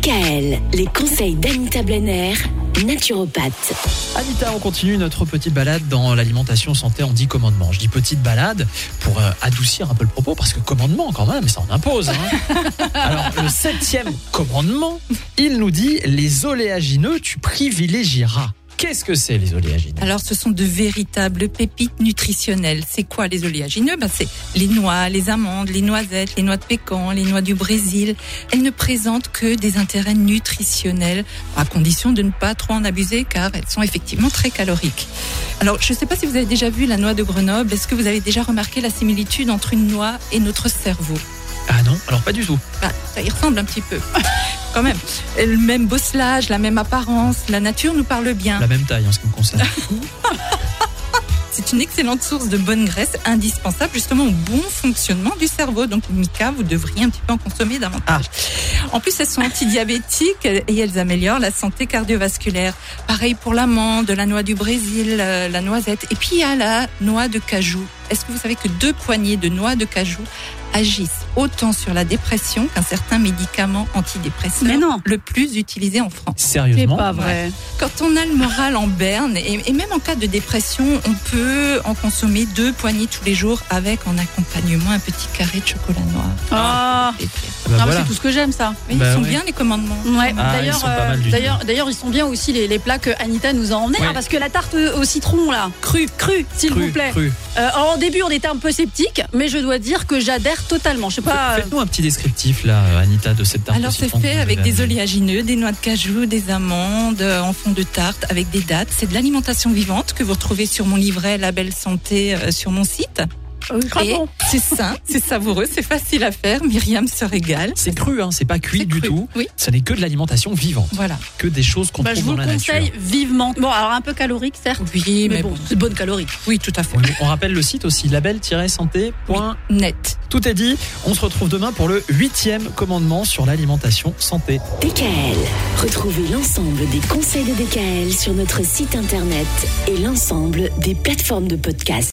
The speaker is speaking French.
DKL, les conseils d'Anita Blenner, naturopathe. Anita, on continue notre petite balade dans l'alimentation santé en 10 commandements. Je dis petite balade pour euh, adoucir un peu le propos parce que commandement quand même, ça en impose. hein. Alors le septième commandement, il nous dit les oléagineux, tu privilégieras. Qu'est-ce que c'est les oléagineux? Alors, ce sont de véritables pépites nutritionnelles. C'est quoi les oléagineux? Ben, C'est les noix, les amandes, les noisettes, les noix de pécan, les noix du Brésil. Elles ne présentent que des intérêts nutritionnels, à condition de ne pas trop en abuser, car elles sont effectivement très caloriques. Alors, je ne sais pas si vous avez déjà vu la noix de Grenoble. Est-ce que vous avez déjà remarqué la similitude entre une noix et notre cerveau? Ah non, alors pas du tout. Bah, ça y ressemble un petit peu. Quand même. Le même bosselage, la même apparence, la nature nous parle bien. La même taille en ce qui me concerne. C'est une excellente source de bonne graisse, indispensable justement au bon fonctionnement du cerveau. Donc, Mika, vous devriez un petit peu en consommer davantage. En plus, elles sont antidiabétiques et elles améliorent la santé cardiovasculaire. Pareil pour l'amande, la noix du Brésil, euh, la noisette. Et puis, il y a la noix de cajou. Est-ce que vous savez que deux poignées de noix de cajou agissent autant sur la dépression qu'un certain médicament antidépresseur Mais non. le plus utilisé en France? C'est Sérieusement pas vrai. quand on a le moral en berne, et, et même en cas de dépression, on peut en consommer deux poignées tous les jours avec en accompagnement un petit carré de chocolat noir. Ah, puis, Ah bah voilà. c'est tout ce que j'aime ça. oui, Bah ils sont ouais. bien les commandements. Ouais. Ah, ils d'ailleurs, ils sont bien aussi les, les plats que Anita nous a emmenés, Ouais. hein, parce que la tarte au citron là, crue, crue, s'il vous plaît. cru. Euh, début, on était un peu sceptique, mais je dois dire que j'adhère totalement. Je sais pas. Faites-nous un petit descriptif là, Anita, de cette tarte. Alors c'est fait avec des oléagineux, des noix de cajou, des amandes euh, en fond de tarte avec des dattes. C'est de l'alimentation vivante que vous retrouvez sur mon livret Label Santé euh, sur mon site. Bon. c'est sain, c'est savoureux, c'est facile à faire. Myriam se régale. C'est cru, hein, c'est pas cuit du cru. tout. Oui, Ce n'est que de l'alimentation vivante, voilà. que des choses qu'on Bah, je trouve vous dans la conseille nature. vivement. Bon, alors un peu calorique, certes. Oui, Mais, mais, bon, bon. c'est de bonnes calories. Oui, tout à fait. On, on rappelle le site aussi, label-santé. Net. Tout est dit. On se retrouve demain pour le huitième commandement sur l'alimentation santé. DKL. Retrouvez l'ensemble des conseils de DKL sur notre site internet et l'ensemble des plateformes de podcast.